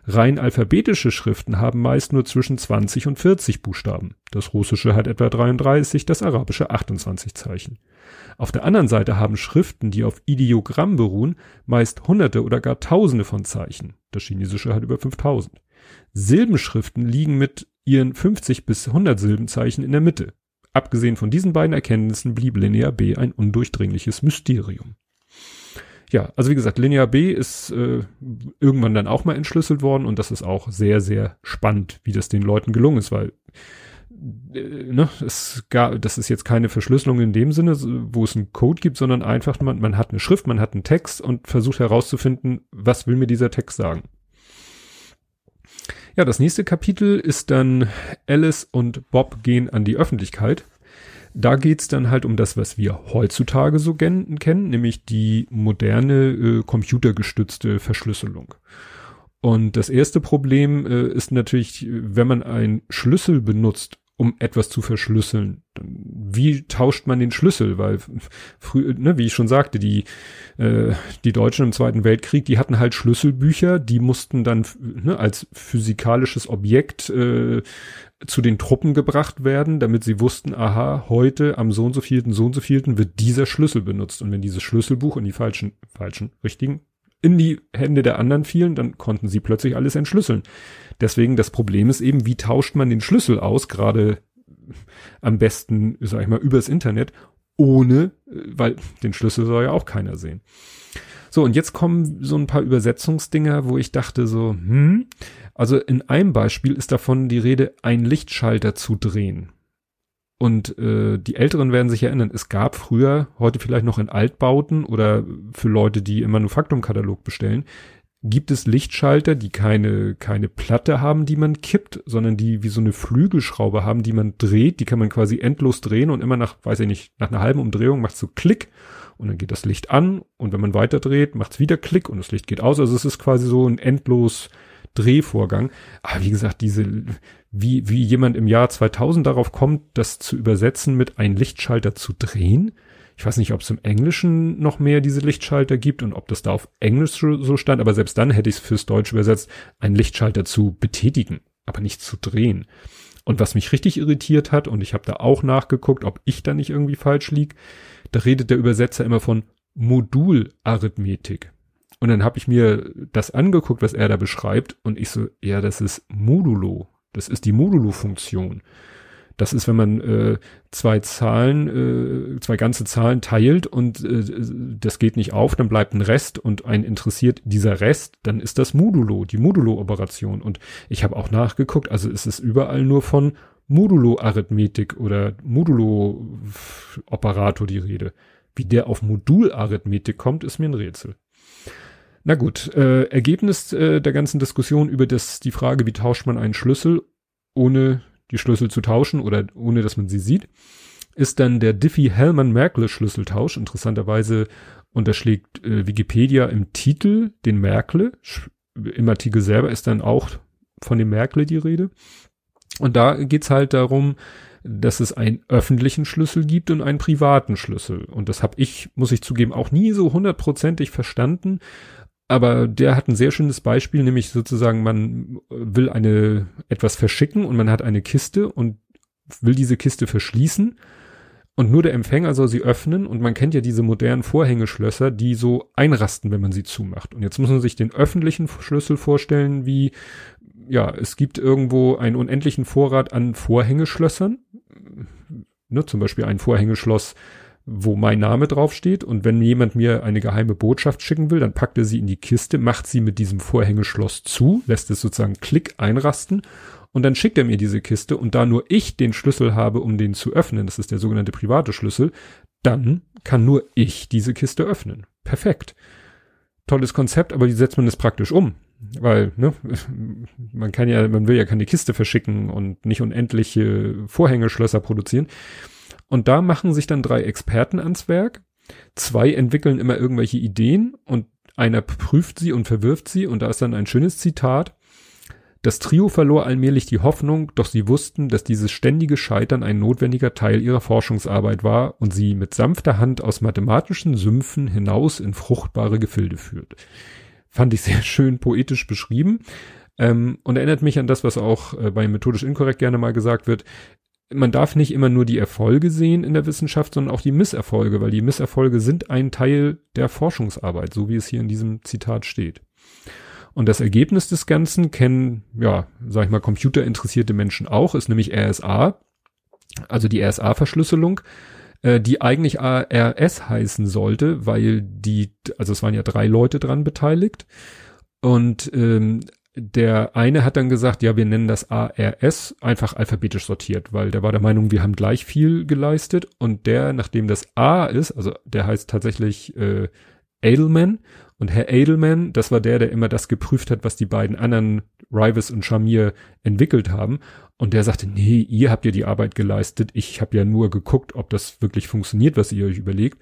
Rein alphabetische Schriften haben meist nur zwischen 20 und 40 Buchstaben. Das Russische hat etwa 33, das Arabische 28 Zeichen. Auf der anderen Seite haben Schriften, die auf Ideogramm beruhen, meist Hunderte oder gar Tausende von Zeichen. Das Chinesische hat über 5000. Silbenschriften liegen mit ihren 50 bis 100 Silbenzeichen in der Mitte. Abgesehen von diesen beiden Erkenntnissen blieb Linear B ein undurchdringliches Mysterium. Ja, also wie gesagt, Linear B ist äh, irgendwann dann auch mal entschlüsselt worden und das ist auch sehr, sehr spannend, wie das den Leuten gelungen ist, weil äh, ne, es gab, das ist jetzt keine Verschlüsselung in dem Sinne, wo es einen Code gibt, sondern einfach, man, man hat eine Schrift, man hat einen Text und versucht herauszufinden, was will mir dieser Text sagen. Ja, das nächste Kapitel ist dann Alice und Bob gehen an die Öffentlichkeit. Da geht's dann halt um das, was wir heutzutage so kennen, nämlich die moderne äh, computergestützte Verschlüsselung. Und das erste Problem äh, ist natürlich, wenn man einen Schlüssel benutzt, um etwas zu verschlüsseln. Wie tauscht man den Schlüssel? Weil früh, ne, wie ich schon sagte, die äh, die Deutschen im Zweiten Weltkrieg, die hatten halt Schlüsselbücher, die mussten dann ne, als physikalisches Objekt äh, zu den Truppen gebracht werden, damit sie wussten, aha, heute am so und so vielten, so und so vielten wird dieser Schlüssel benutzt. Und wenn dieses Schlüsselbuch in die falschen, falschen, richtigen in die Hände der anderen fielen, dann konnten sie plötzlich alles entschlüsseln. Deswegen das Problem ist eben, wie tauscht man den Schlüssel aus, gerade am besten, sag ich mal, übers Internet, ohne, weil den Schlüssel soll ja auch keiner sehen. So, und jetzt kommen so ein paar Übersetzungsdinger, wo ich dachte so, hm, also in einem Beispiel ist davon die Rede, einen Lichtschalter zu drehen. Und äh, die Älteren werden sich erinnern, es gab früher, heute vielleicht noch in Altbauten oder für Leute, die im Manufaktumkatalog bestellen, gibt es Lichtschalter, die keine, keine Platte haben, die man kippt, sondern die wie so eine Flügelschraube haben, die man dreht, die kann man quasi endlos drehen und immer nach, weiß ich nicht, nach einer halben Umdrehung macht so Klick und dann geht das Licht an und wenn man weiter dreht, macht es wieder Klick und das Licht geht aus. Also es ist quasi so ein endlos Drehvorgang. Aber wie gesagt, diese, wie, wie jemand im Jahr 2000 darauf kommt, das zu übersetzen mit ein Lichtschalter zu drehen. Ich weiß nicht, ob es im Englischen noch mehr diese Lichtschalter gibt und ob das da auf Englisch so stand, aber selbst dann hätte ich es fürs Deutsch übersetzt, einen Lichtschalter zu betätigen, aber nicht zu drehen. Und was mich richtig irritiert hat, und ich habe da auch nachgeguckt, ob ich da nicht irgendwie falsch lieg, da redet der Übersetzer immer von Modularithmetik. Und dann habe ich mir das angeguckt, was er da beschreibt, und ich so, ja, das ist Modulo. Das ist die Modulo-Funktion. Das ist, wenn man äh, zwei Zahlen, äh, zwei ganze Zahlen teilt und äh, das geht nicht auf, dann bleibt ein Rest und ein interessiert dieser Rest, dann ist das Modulo, die Modulo-Operation. Und ich habe auch nachgeguckt, also ist es überall nur von Modulo-Arithmetik oder Modulo-Operator die Rede. Wie der auf Modularithmetik kommt, ist mir ein Rätsel. Na gut, äh, Ergebnis äh, der ganzen Diskussion über das, die Frage, wie tauscht man einen Schlüssel, ohne die Schlüssel zu tauschen oder ohne dass man sie sieht, ist dann der Diffie-Hellman-Merkle-Schlüsseltausch. Interessanterweise unterschlägt äh, Wikipedia im Titel den Merkle. Im Artikel selber ist dann auch von dem Merkle die Rede. Und da geht's halt darum, dass es einen öffentlichen Schlüssel gibt und einen privaten Schlüssel. Und das habe ich, muss ich zugeben, auch nie so hundertprozentig verstanden aber der hat ein sehr schönes Beispiel, nämlich sozusagen, man will eine etwas verschicken und man hat eine Kiste und will diese Kiste verschließen. Und nur der Empfänger soll sie öffnen. Und man kennt ja diese modernen Vorhängeschlösser, die so einrasten, wenn man sie zumacht. Und jetzt muss man sich den öffentlichen Schlüssel vorstellen, wie ja, es gibt irgendwo einen unendlichen Vorrat an Vorhängeschlössern, ne, zum Beispiel ein Vorhängeschloss wo mein Name draufsteht und wenn jemand mir eine geheime Botschaft schicken will, dann packt er sie in die Kiste, macht sie mit diesem Vorhängeschloss zu, lässt es sozusagen Klick einrasten und dann schickt er mir diese Kiste und da nur ich den Schlüssel habe, um den zu öffnen, das ist der sogenannte private Schlüssel, dann kann nur ich diese Kiste öffnen. Perfekt. Tolles Konzept, aber wie setzt man das praktisch um? Weil, ne, man kann ja, man will ja keine Kiste verschicken und nicht unendliche Vorhängeschlösser produzieren. Und da machen sich dann drei Experten ans Werk. Zwei entwickeln immer irgendwelche Ideen und einer prüft sie und verwirft sie. Und da ist dann ein schönes Zitat. Das Trio verlor allmählich die Hoffnung, doch sie wussten, dass dieses ständige Scheitern ein notwendiger Teil ihrer Forschungsarbeit war und sie mit sanfter Hand aus mathematischen Sümpfen hinaus in fruchtbare Gefilde führt. Fand ich sehr schön poetisch beschrieben ähm, und erinnert mich an das, was auch äh, bei methodisch inkorrekt gerne mal gesagt wird man darf nicht immer nur die Erfolge sehen in der Wissenschaft, sondern auch die Misserfolge, weil die Misserfolge sind ein Teil der Forschungsarbeit, so wie es hier in diesem Zitat steht. Und das Ergebnis des Ganzen kennen, ja, sag ich mal, computerinteressierte Menschen auch, ist nämlich RSA, also die RSA-Verschlüsselung, äh, die eigentlich ARS heißen sollte, weil die, also es waren ja drei Leute dran beteiligt. Und ähm, der eine hat dann gesagt, ja, wir nennen das ARS einfach alphabetisch sortiert, weil der war der Meinung, wir haben gleich viel geleistet. Und der, nachdem das A ist, also der heißt tatsächlich äh, Edelman. Und Herr Edelman, das war der, der immer das geprüft hat, was die beiden anderen, Rivas und Shamir, entwickelt haben. Und der sagte, nee, ihr habt ja die Arbeit geleistet. Ich habe ja nur geguckt, ob das wirklich funktioniert, was ihr euch überlegt.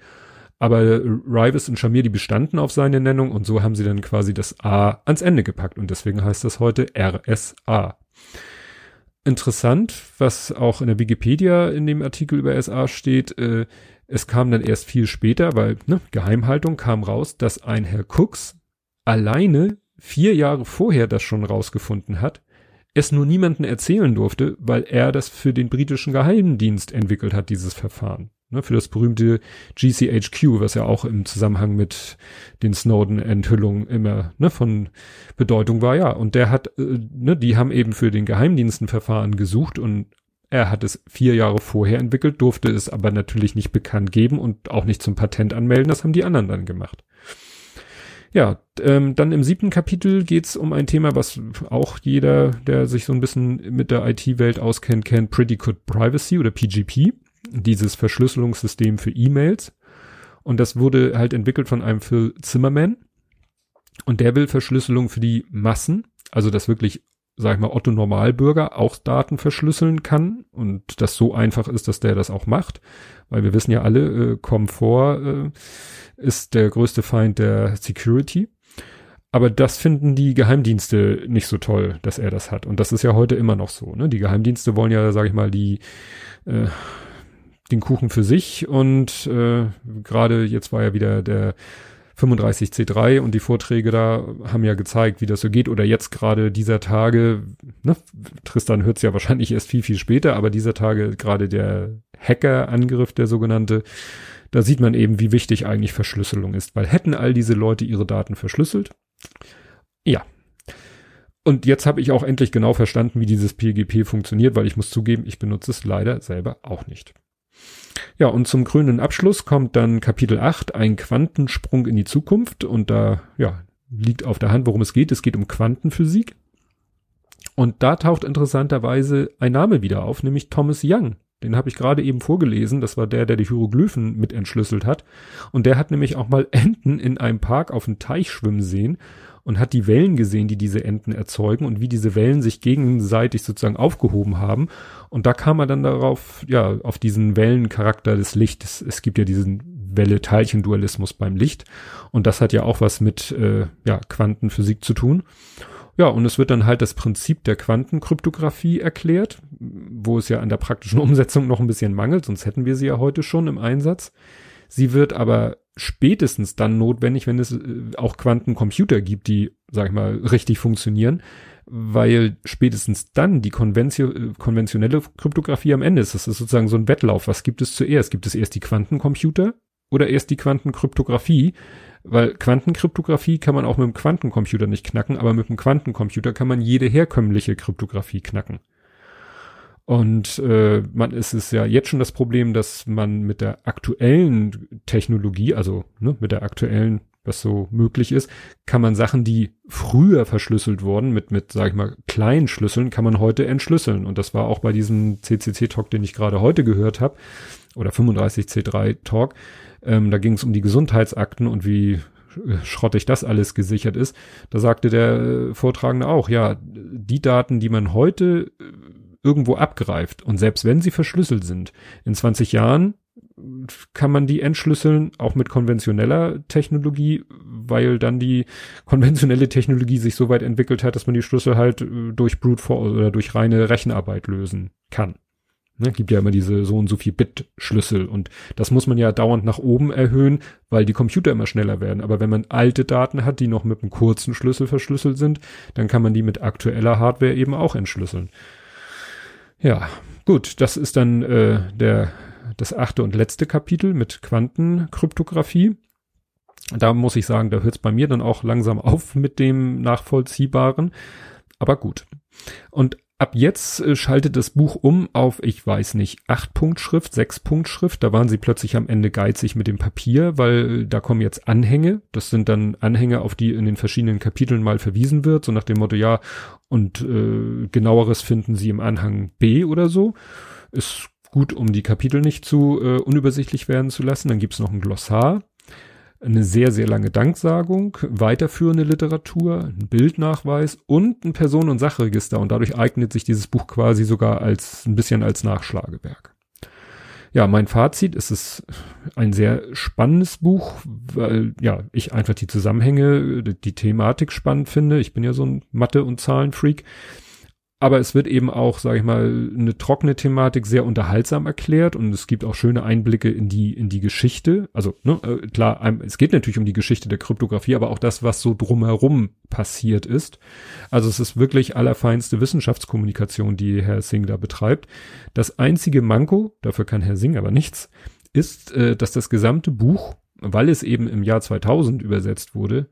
Aber Rivas und Shamir, die bestanden auf seine Nennung und so haben sie dann quasi das A ans Ende gepackt und deswegen heißt das heute RSA. Interessant, was auch in der Wikipedia in dem Artikel über SA steht, äh, es kam dann erst viel später, weil ne, Geheimhaltung kam raus, dass ein Herr Cooks alleine vier Jahre vorher das schon rausgefunden hat, es nur niemanden erzählen durfte, weil er das für den britischen Geheimdienst entwickelt hat, dieses Verfahren ne, für das berühmte GCHQ, was ja auch im Zusammenhang mit den Snowden-Enthüllungen immer ne, von Bedeutung war, ja. Und der hat, äh, ne, die haben eben für den Geheimdiensten Verfahren gesucht und er hat es vier Jahre vorher entwickelt, durfte es aber natürlich nicht bekannt geben und auch nicht zum Patent anmelden. Das haben die anderen dann gemacht. Ja, ähm, dann im siebten Kapitel geht's um ein Thema, was auch jeder, der sich so ein bisschen mit der IT-Welt auskennt, kennt, Pretty Good Privacy oder PGP dieses Verschlüsselungssystem für E-Mails. Und das wurde halt entwickelt von einem Phil Zimmerman. Und der will Verschlüsselung für die Massen, also dass wirklich, sag ich mal, Otto Normalbürger auch Daten verschlüsseln kann und das so einfach ist, dass der das auch macht. Weil wir wissen ja alle, äh, Komfort äh, ist der größte Feind der Security. Aber das finden die Geheimdienste nicht so toll, dass er das hat. Und das ist ja heute immer noch so. Ne? Die Geheimdienste wollen ja, sag ich mal, die äh, den Kuchen für sich und äh, gerade jetzt war ja wieder der 35C3 und die Vorträge da haben ja gezeigt, wie das so geht oder jetzt gerade dieser Tage, ne, Tristan hört es ja wahrscheinlich erst viel, viel später, aber dieser Tage gerade der Hacker-Angriff, der sogenannte, da sieht man eben, wie wichtig eigentlich Verschlüsselung ist, weil hätten all diese Leute ihre Daten verschlüsselt, ja. Und jetzt habe ich auch endlich genau verstanden, wie dieses PGP funktioniert, weil ich muss zugeben, ich benutze es leider selber auch nicht. Ja, und zum grünen Abschluss kommt dann Kapitel 8, ein Quantensprung in die Zukunft. Und da, ja, liegt auf der Hand, worum es geht. Es geht um Quantenphysik. Und da taucht interessanterweise ein Name wieder auf, nämlich Thomas Young. Den habe ich gerade eben vorgelesen. Das war der, der die Hieroglyphen mit entschlüsselt hat. Und der hat nämlich auch mal Enten in einem Park auf dem Teich schwimmen sehen und hat die Wellen gesehen, die diese Enten erzeugen und wie diese Wellen sich gegenseitig sozusagen aufgehoben haben. Und da kam er dann darauf, ja, auf diesen Wellencharakter des Lichts. Es gibt ja diesen Welle-Teilchen-Dualismus beim Licht. Und das hat ja auch was mit, äh, ja, Quantenphysik zu tun. Ja, und es wird dann halt das Prinzip der Quantenkryptographie erklärt, wo es ja an der praktischen Umsetzung noch ein bisschen mangelt, sonst hätten wir sie ja heute schon im Einsatz. Sie wird aber spätestens dann notwendig, wenn es äh, auch Quantencomputer gibt, die, sag ich mal, richtig funktionieren, weil spätestens dann die äh, konventionelle Kryptographie am Ende ist. Das ist sozusagen so ein Wettlauf. Was gibt es zuerst? Gibt es erst die Quantencomputer oder erst die Quantenkryptographie? Weil Quantenkryptographie kann man auch mit dem Quantencomputer nicht knacken, aber mit dem Quantencomputer kann man jede herkömmliche Kryptographie knacken. Und äh, man ist es ja jetzt schon das Problem, dass man mit der aktuellen Technologie, also ne, mit der aktuellen, was so möglich ist, kann man Sachen, die früher verschlüsselt wurden, mit, mit, sag ich mal, kleinen Schlüsseln, kann man heute entschlüsseln. Und das war auch bei diesem CCC-Talk, den ich gerade heute gehört habe, oder 35C3-Talk. Ähm, da ging es um die Gesundheitsakten und wie äh, schrottig das alles gesichert ist. Da sagte der äh, Vortragende auch, ja, die Daten, die man heute äh, irgendwo abgreift und selbst wenn sie verschlüsselt sind, in 20 Jahren kann man die entschlüsseln, auch mit konventioneller Technologie, weil dann die konventionelle Technologie sich so weit entwickelt hat, dass man die Schlüssel halt durch Brute Force oder durch reine Rechenarbeit lösen kann. Ne, gibt ja immer diese so und so viel Bit-Schlüssel und das muss man ja dauernd nach oben erhöhen, weil die Computer immer schneller werden. Aber wenn man alte Daten hat, die noch mit einem kurzen Schlüssel verschlüsselt sind, dann kann man die mit aktueller Hardware eben auch entschlüsseln. Ja, gut, das ist dann äh, der das achte und letzte Kapitel mit Quantenkryptographie. Da muss ich sagen, da hört es bei mir dann auch langsam auf mit dem Nachvollziehbaren. Aber gut. Und ab jetzt äh, schaltet das Buch um auf, ich weiß nicht, 8-Punkt-Schrift, 6-Punkt-Schrift. Da waren sie plötzlich am Ende geizig mit dem Papier, weil da kommen jetzt Anhänge. Das sind dann Anhänge, auf die in den verschiedenen Kapiteln mal verwiesen wird, so nach dem Motto, ja, und äh, genaueres finden sie im Anhang B oder so. Ist gut, um die Kapitel nicht zu äh, unübersichtlich werden zu lassen. Dann gibt's noch ein Glossar eine sehr, sehr lange Danksagung, weiterführende Literatur, ein Bildnachweis und ein Personen- und Sachregister. Und dadurch eignet sich dieses Buch quasi sogar als ein bisschen als Nachschlagewerk. Ja, mein Fazit ist es ein sehr spannendes Buch, weil ja, ich einfach die Zusammenhänge, die Thematik spannend finde. Ich bin ja so ein Mathe- und Zahlenfreak. Aber es wird eben auch, sage ich mal, eine trockene Thematik sehr unterhaltsam erklärt und es gibt auch schöne Einblicke in die in die Geschichte. Also ne, äh, klar, es geht natürlich um die Geschichte der Kryptographie, aber auch das, was so drumherum passiert ist. Also es ist wirklich allerfeinste Wissenschaftskommunikation, die Herr Singh da betreibt. Das einzige Manko, dafür kann Herr Singh aber nichts, ist, äh, dass das gesamte Buch, weil es eben im Jahr 2000 übersetzt wurde,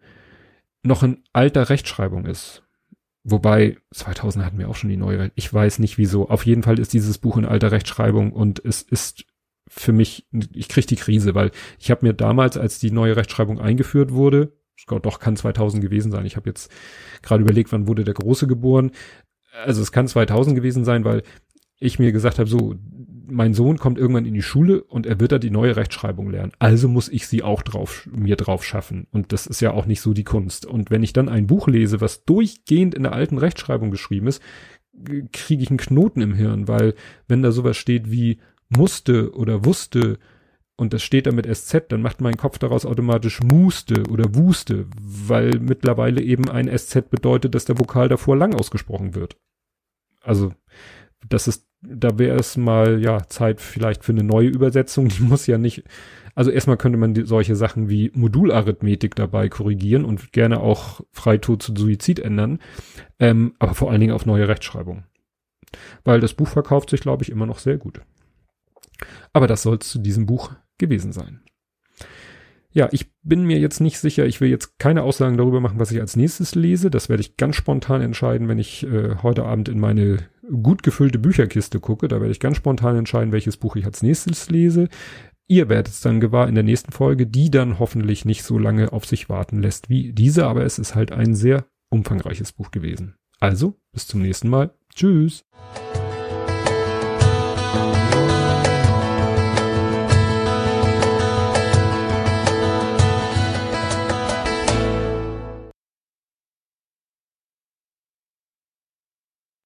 noch in alter Rechtschreibung ist. Wobei, 2000 hatten wir auch schon die neue, ich weiß nicht wieso. Auf jeden Fall ist dieses Buch in alter Rechtschreibung und es ist für mich, ich krieg die Krise, weil ich habe mir damals, als die neue Rechtschreibung eingeführt wurde, doch kann 2000 gewesen sein. Ich habe jetzt gerade überlegt, wann wurde der Große geboren. Also es kann 2000 gewesen sein, weil ich mir gesagt habe, so, mein Sohn kommt irgendwann in die Schule und er wird da die neue Rechtschreibung lernen. Also muss ich sie auch drauf, mir drauf schaffen. Und das ist ja auch nicht so die Kunst. Und wenn ich dann ein Buch lese, was durchgehend in der alten Rechtschreibung geschrieben ist, kriege ich einen Knoten im Hirn, weil wenn da sowas steht wie musste oder wusste und das steht da mit SZ, dann macht mein Kopf daraus automatisch muste oder wuste, weil mittlerweile eben ein SZ bedeutet, dass der Vokal davor lang ausgesprochen wird. Also das ist, da wäre es mal, ja, Zeit vielleicht für eine neue Übersetzung. Die muss ja nicht, also erstmal könnte man die, solche Sachen wie Modularithmetik dabei korrigieren und gerne auch Freitod zu Suizid ändern, ähm, aber vor allen Dingen auf neue Rechtschreibung. Weil das Buch verkauft sich, glaube ich, immer noch sehr gut. Aber das soll es zu diesem Buch gewesen sein. Ja, ich bin mir jetzt nicht sicher, ich will jetzt keine Aussagen darüber machen, was ich als nächstes lese. Das werde ich ganz spontan entscheiden, wenn ich äh, heute Abend in meine gut gefüllte Bücherkiste gucke. Da werde ich ganz spontan entscheiden, welches Buch ich als nächstes lese. Ihr werdet es dann gewahr in der nächsten Folge, die dann hoffentlich nicht so lange auf sich warten lässt wie diese, aber es ist halt ein sehr umfangreiches Buch gewesen. Also, bis zum nächsten Mal. Tschüss.